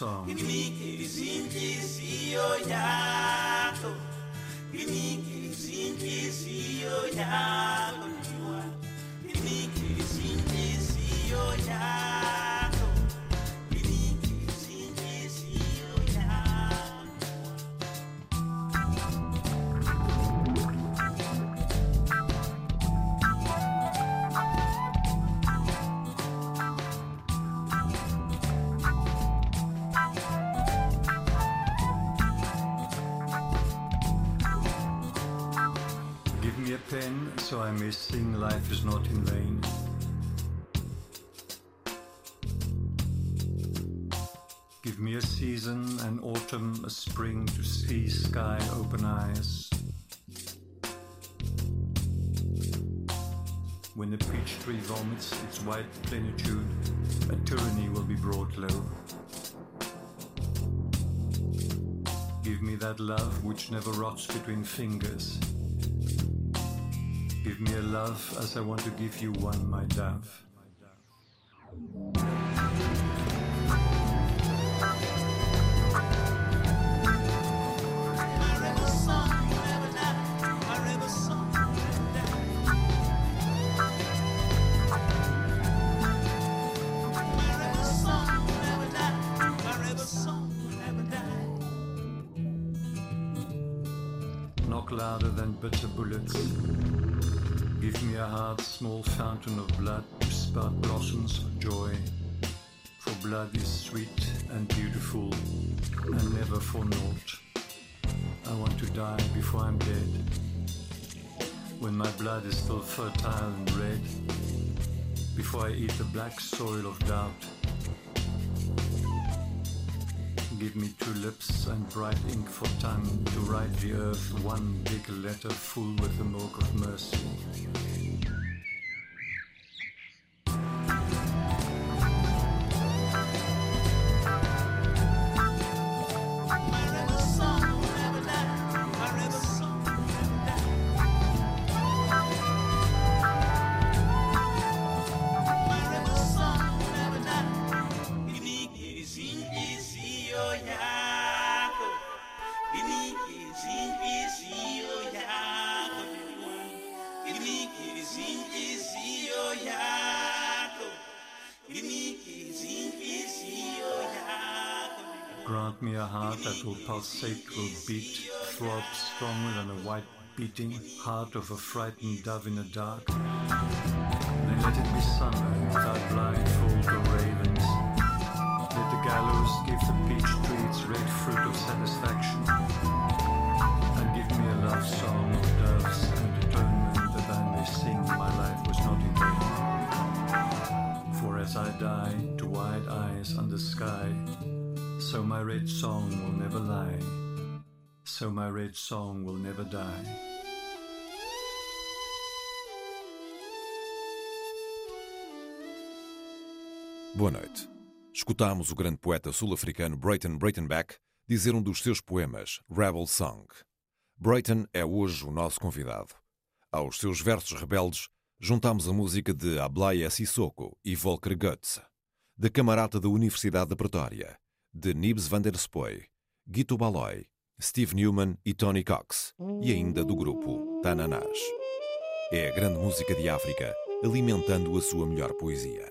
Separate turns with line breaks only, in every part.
Song. Not in vain. Give me a season, an autumn, a spring to see sky open eyes. When the peach tree vomits its white plenitude, a tyranny will be brought low. Give me that love which never rots between fingers. Give me a love as I want to give you one, my dove. Knock louder than bitter bullets. Give me a heart, small fountain of blood to spout blossoms of joy. For blood is sweet and beautiful, and never for naught. I want to die before I'm dead. When my blood is still fertile and red, before I eat the black soil of doubt. Give me two lips and bright ink for tongue to write the earth one big letter full with the milk of mercy. That will beat, throb stronger than a white beating heart of a frightened dove in the dark. Then let it be summer without blindfold or ravens. Let the gallows give the peach tree its red fruit of satisfaction. And give me a love song of doves and atonement that I may sing my life was not in vain. For as I die to wide eyes under sky, so my red song will never lie. So my red song will never die.
Boa noite. Escutámos o grande poeta sul-africano Brayton Braytonback dizer um dos seus poemas, Rebel Song. Brayton é hoje o nosso convidado. Aos seus versos rebeldes, juntamos a música de Ablaya Sissoko e Volker Goetze, da Camarata da Universidade da Pretória, de Nibs van der Spoy, Guito Baloy, Steve Newman e Tony Cox, e ainda do grupo Tananás. É a grande música de África, alimentando a sua melhor poesia.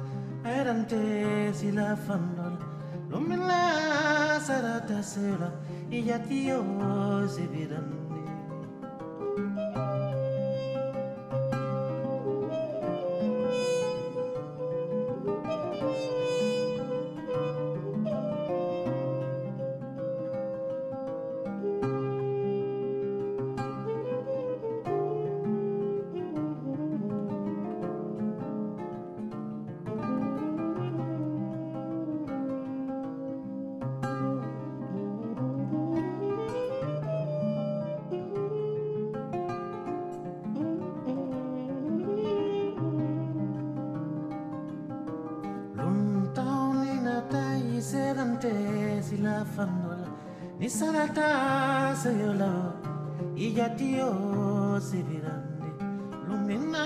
erante sila fandol lumila sarata sila iyatiyo sibiranda isalata seyola se sibirande lumina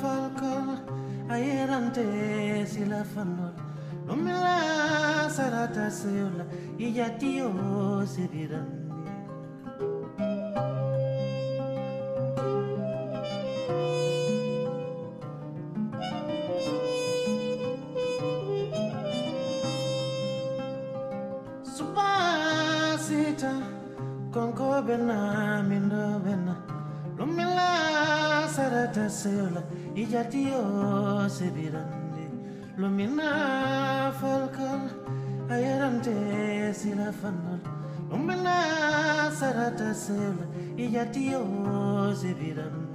falco ayerante silafanol lumila sarata seyola se sibirande Dios ebirande lumina falkal ayarante sila fanal lumina sarata sel iya se ebirande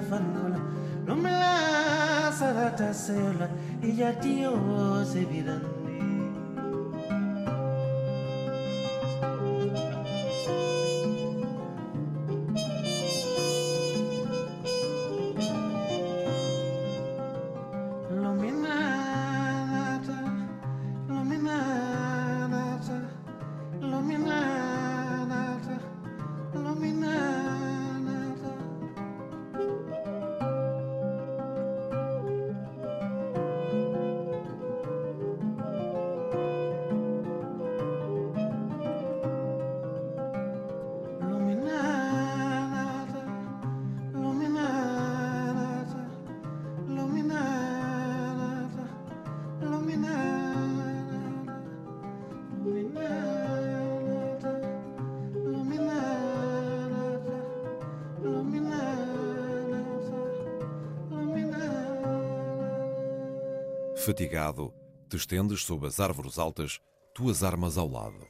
fándola, no me la hagas hacerla, y ya tío se.
Fatigado, te estendes sob as árvores altas, tuas armas ao lado.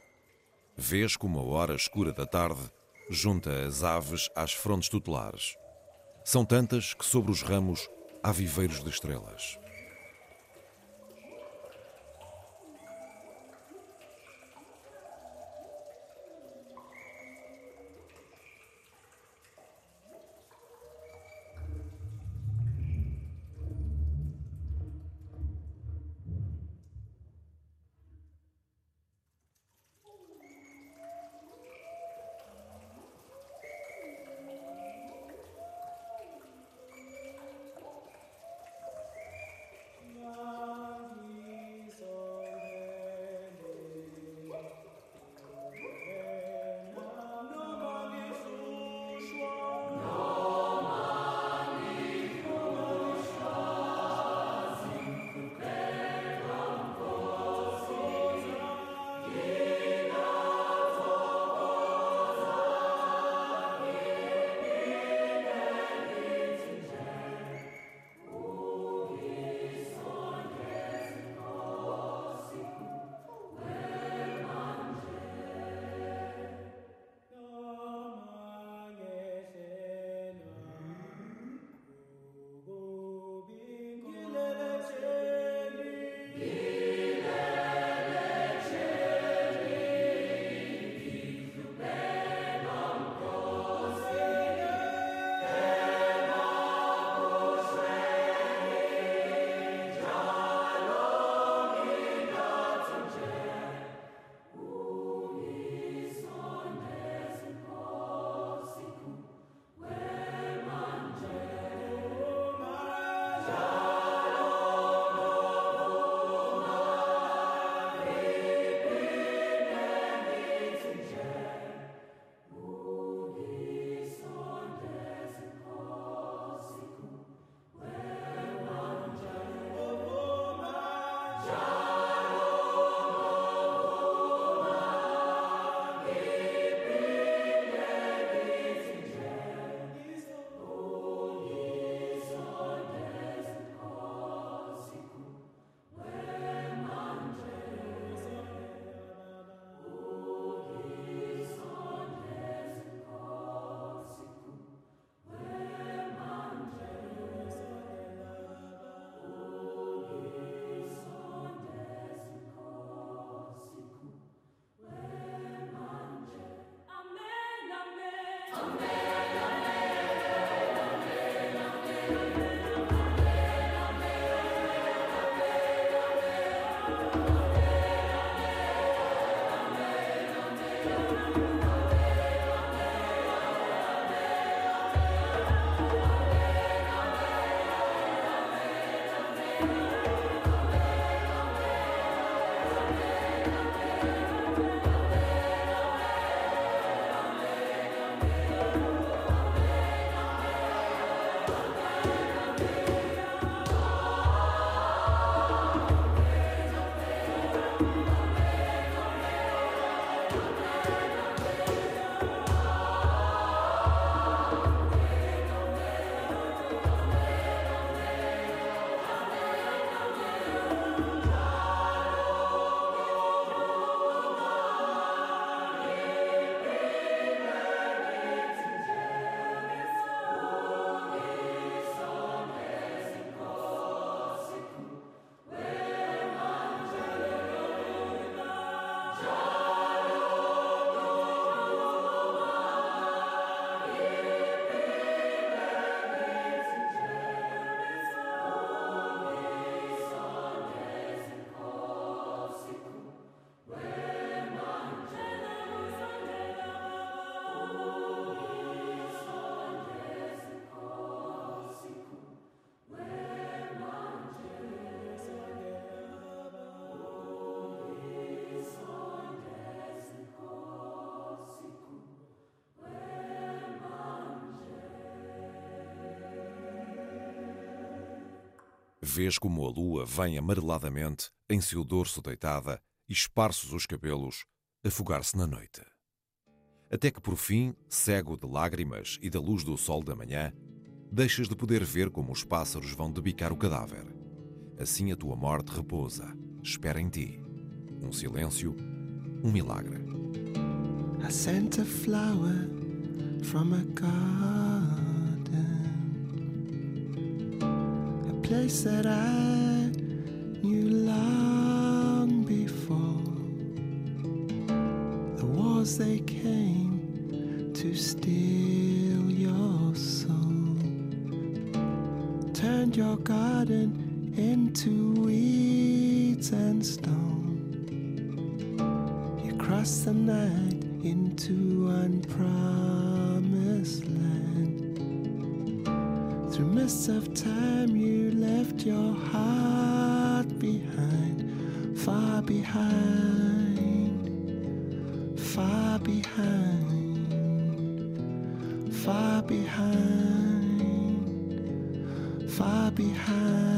Vês como a hora escura da tarde junta as aves às frontes tutelares. São tantas que sobre os ramos há viveiros de estrelas. Vês como a lua vem amareladamente em seu dorso deitada e esparços os cabelos, afogar-se na noite. Até que por fim, cego de lágrimas e da luz do sol da manhã, deixas de poder ver como os pássaros vão debicar o cadáver. Assim a tua morte repousa, espera em ti. Um silêncio, um milagre.
I sent a flower from a garden. Place that I knew long before. The wars they came to steal your soul, turned your garden into weeds and stone. You crossed the night into unpromised land. Through mists of time, behind, far behind, far behind, far behind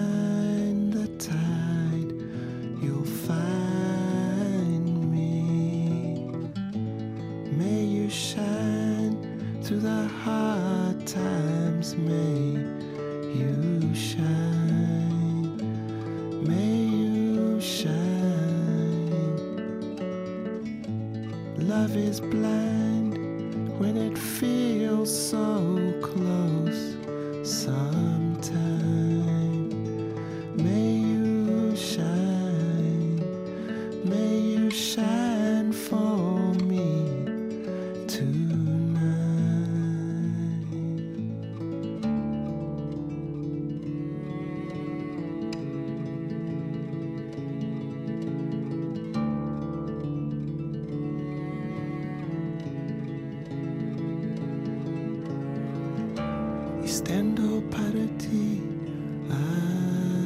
Estendo para ti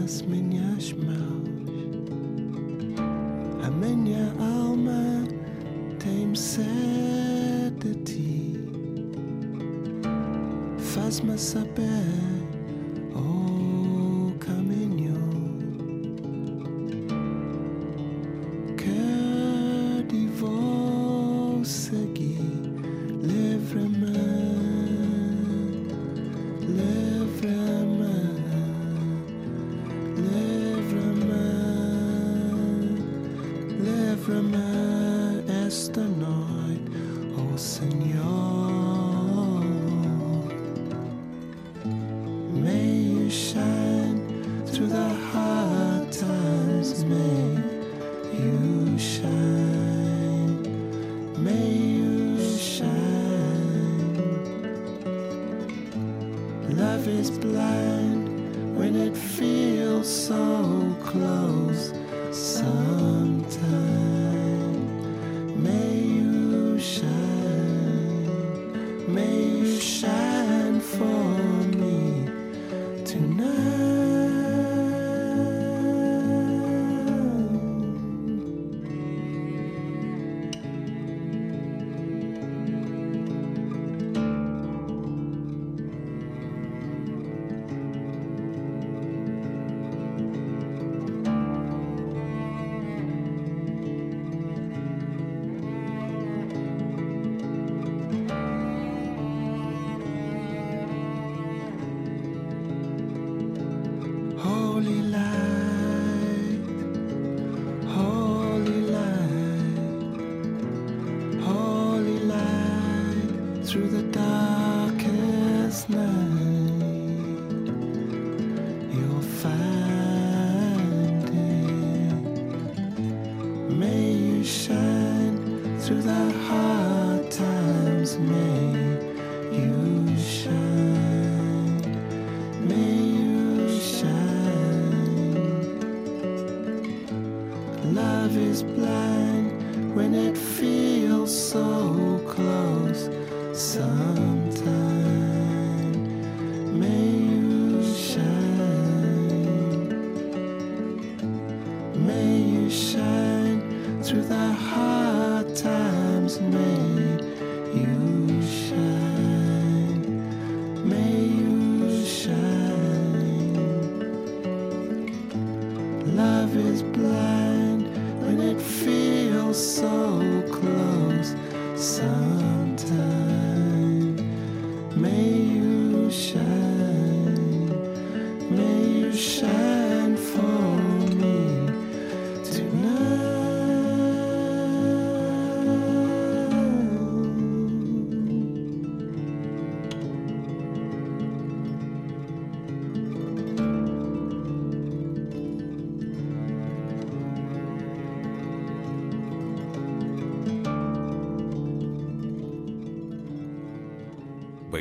as minhas mãos. A minha alma tem sede de ti. Faz-me saber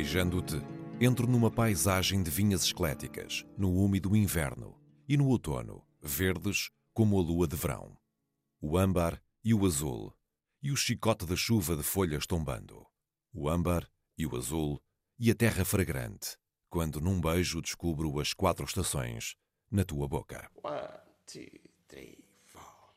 Beijando-te, entro numa paisagem de vinhas esqueléticas, no úmido inverno, e no outono, verdes como a lua de verão. O âmbar e o azul, e o chicote da chuva de folhas tombando. O âmbar e o azul, e a terra fragrante, quando num beijo descubro as quatro estações na tua boca.
One, two, three, four.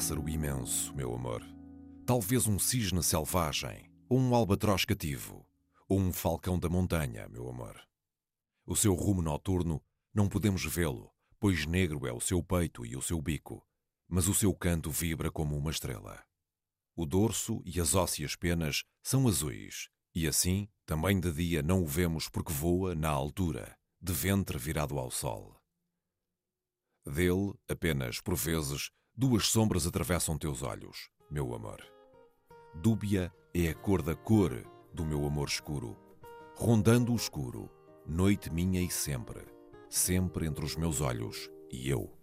Pássaro imenso, meu amor. Talvez um cisne selvagem, ou um albatroz cativo, ou um falcão da montanha, meu amor. O seu rumo noturno não podemos vê-lo, pois negro é o seu peito e o seu bico, mas o seu canto vibra como uma estrela. O dorso e as ósseas penas são azuis, e assim, também de dia não o vemos porque voa na altura, de ventre virado ao sol. Dele, apenas por vezes, duas sombras atravessam teus olhos, meu amor. Dúbia é a cor da cor do meu amor escuro, rondando o escuro, noite minha e sempre, sempre entre os meus olhos e eu.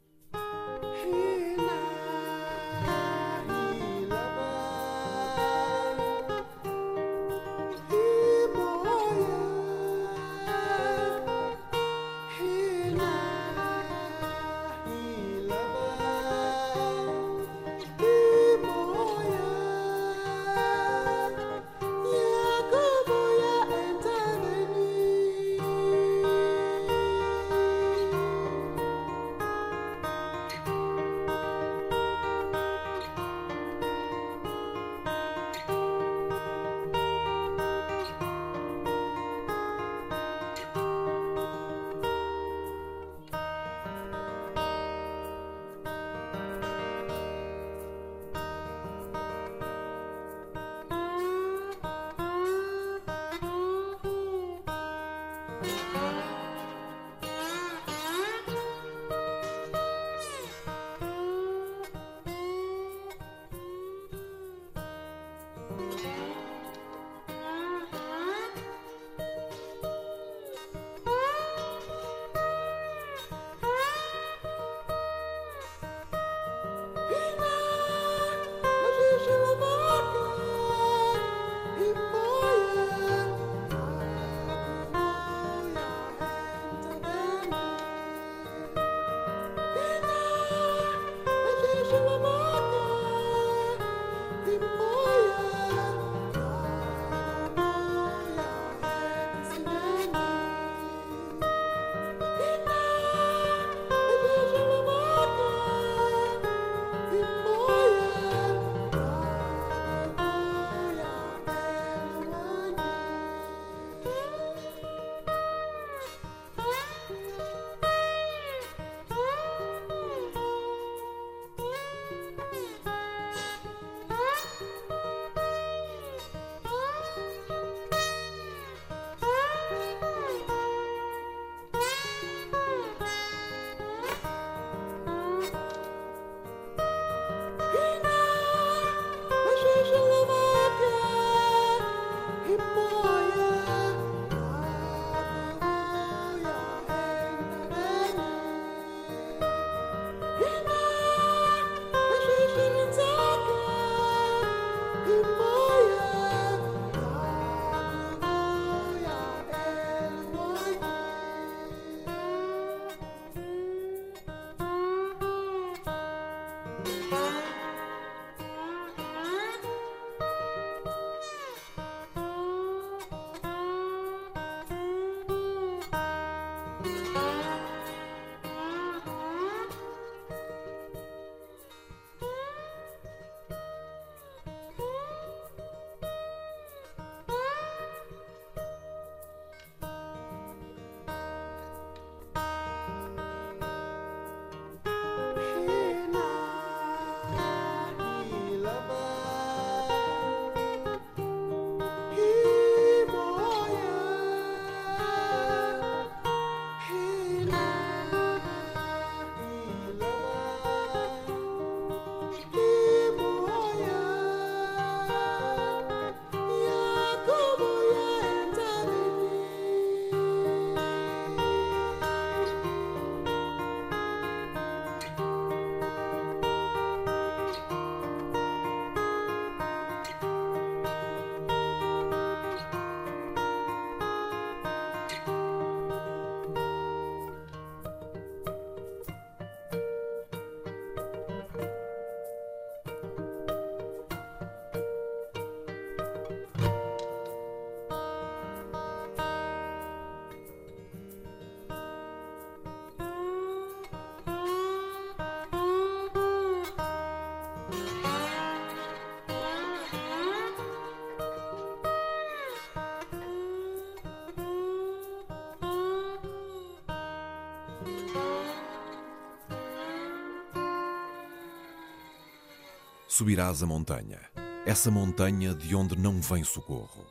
Subirás a montanha, essa montanha de onde não vem socorro.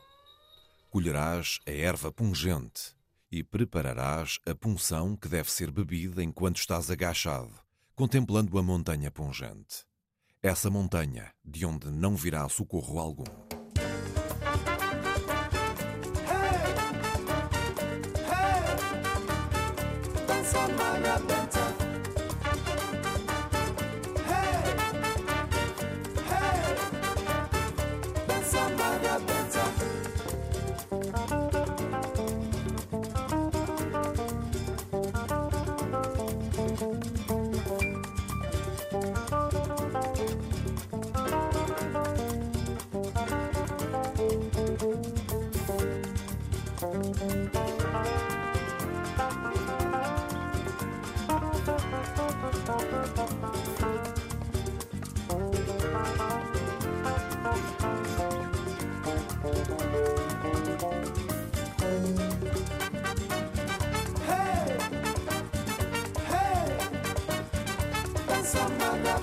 Colherás a erva pungente e prepararás a punção que deve ser bebida enquanto estás agachado, contemplando a montanha pungente. Essa montanha de onde não virá socorro algum. Somebody.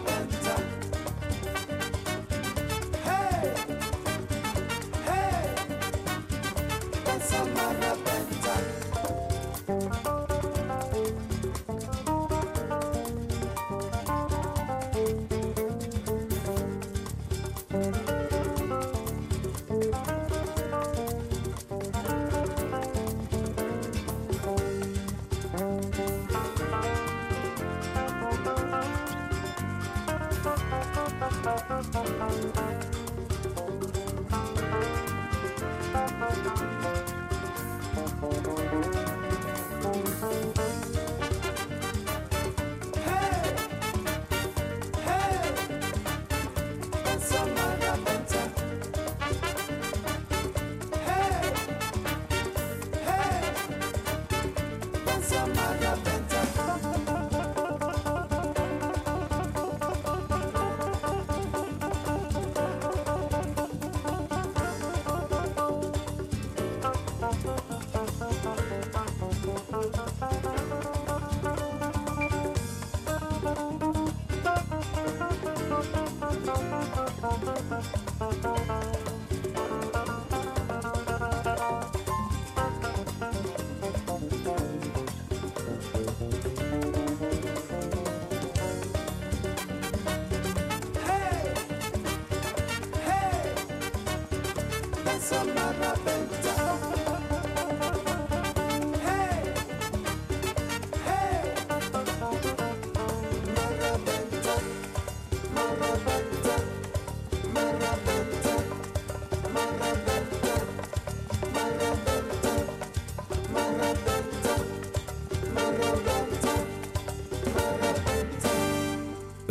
A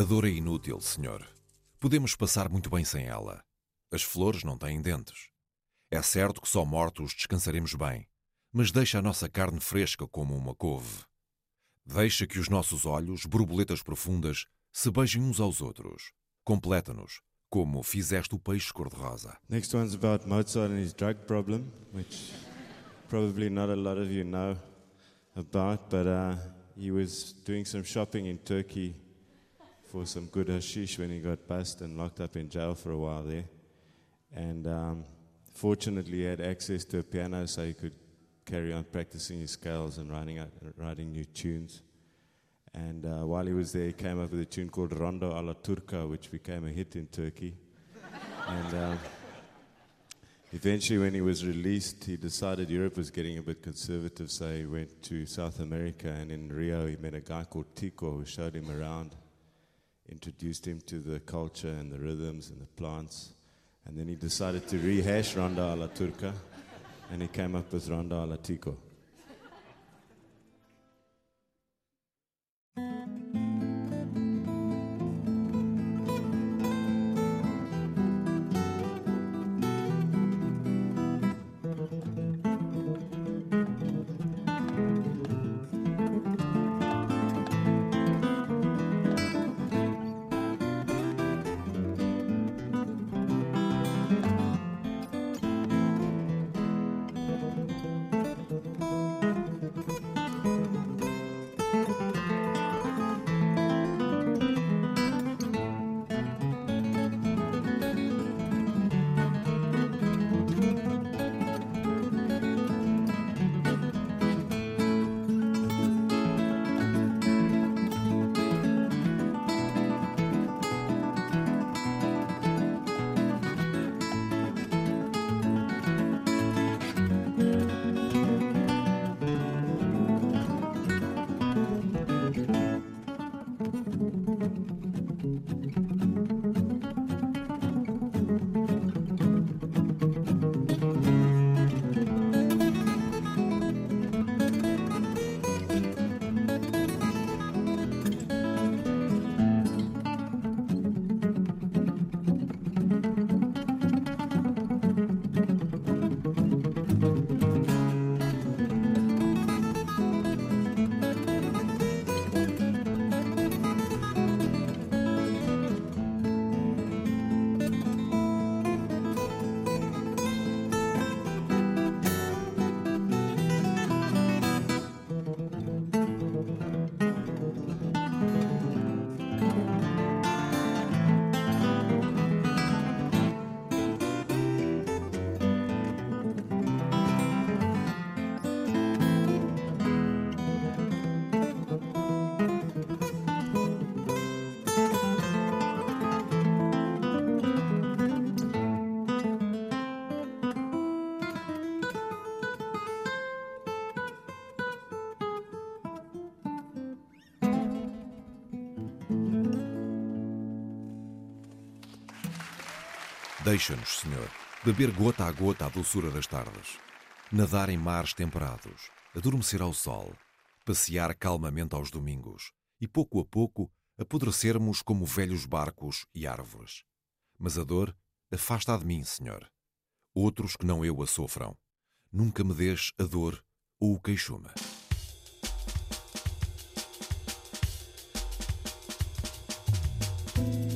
dor é inútil, senhor. Podemos passar muito bem sem ela. As flores não têm dentes. É certo que só mortos descansaremos bem, mas deixa a nossa carne fresca como uma couve. Deixa que os nossos olhos, borboletas profundas, se beijem uns aos outros. Completa-nos, como fizeste o peixe cor-de-rosa.
Next one's about Mozart and his drug problem, which probably not a lot of you know about, but uh, he was doing some shopping in Turkey for some good hashish when he got busted and locked up in jail for a while there. And um, fortunately, he had access to a piano so he could carry on practicing his scales and writing, out, writing new tunes. And uh, while he was there, he came up with a tune called Rondo alla Turca, which became a hit in Turkey. and um, eventually, when he was released, he decided Europe was getting a bit conservative, so he went to South America. And in Rio, he met a guy called Tico who showed him around introduced him to the culture and the rhythms and the plants. And then he decided to rehash Ronda alla Turca, and he came up with Ronda alla Tico.
Deixa-nos, Senhor, beber gota a gota a doçura das tardes, nadar em mares temperados, adormecer ao sol, passear calmamente aos domingos e, pouco a pouco, apodrecermos como velhos barcos e árvores. Mas a dor afasta a de mim, Senhor. Outros que não eu a sofram. Nunca me deixe a dor ou o queixume. thank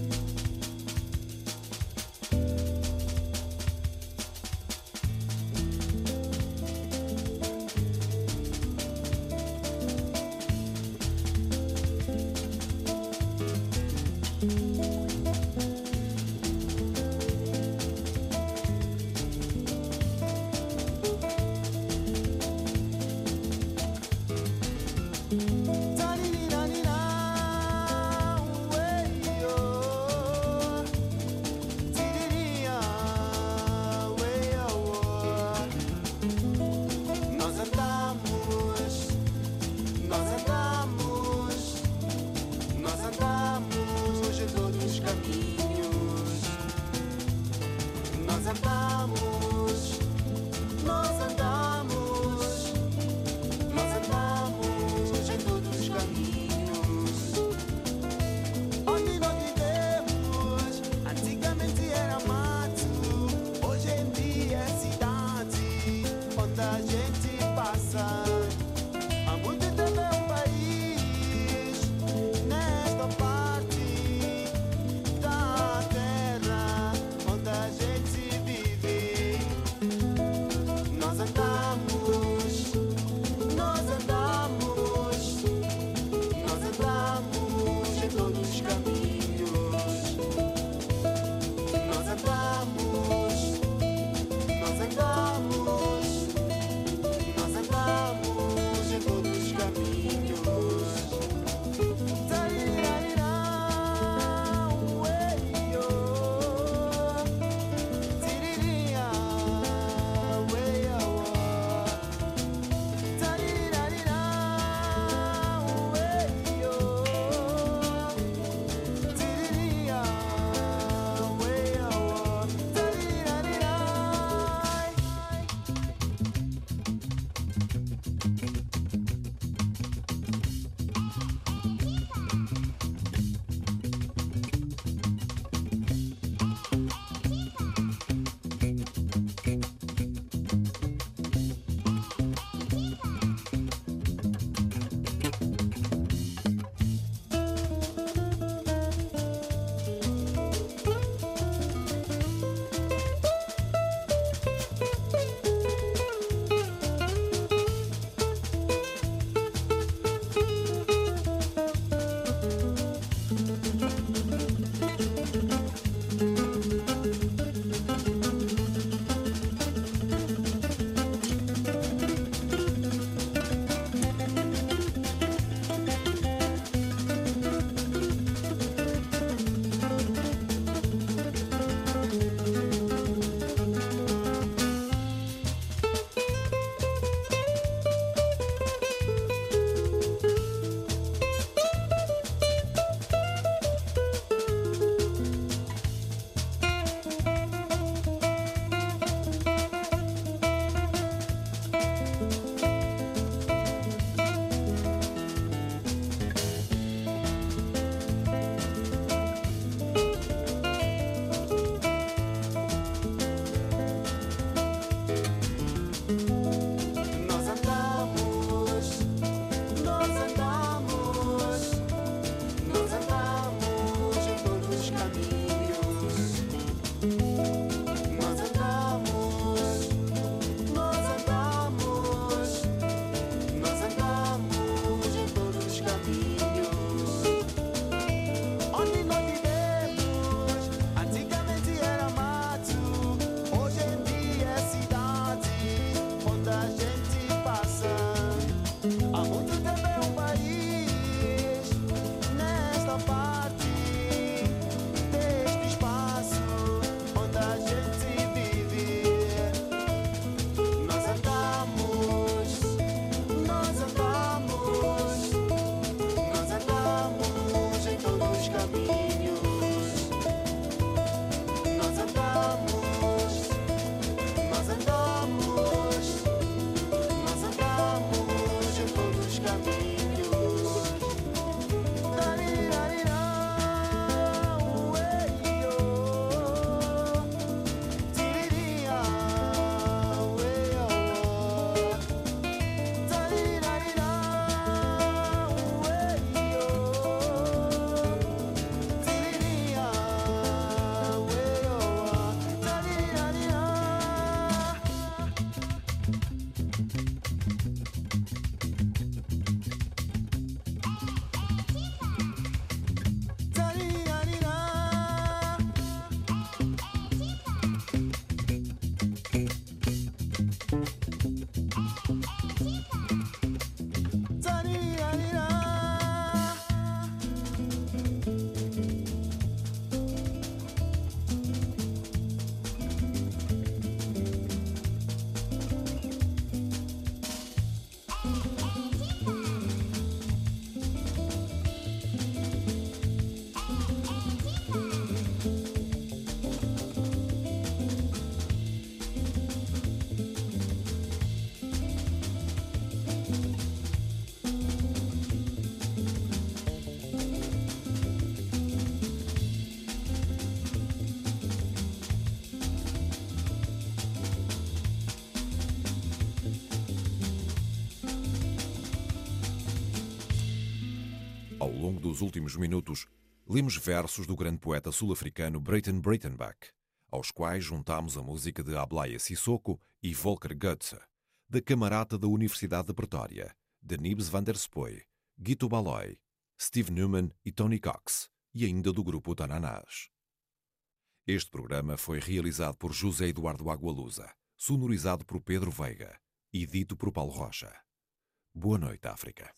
dos últimos minutos, lemos versos do grande poeta sul-africano Breyten Breytenbach, aos quais juntamos a música de Ablaya Sissoko e Volker Goethe, da Camarata da Universidade de Pretória, de Nibs van der Spoy, Guido Baloy, Steve Newman e Tony Cox, e ainda do grupo Tananás. Este programa foi realizado por José Eduardo Agualusa, sonorizado por Pedro Veiga e dito por Paulo Rocha. Boa noite, África.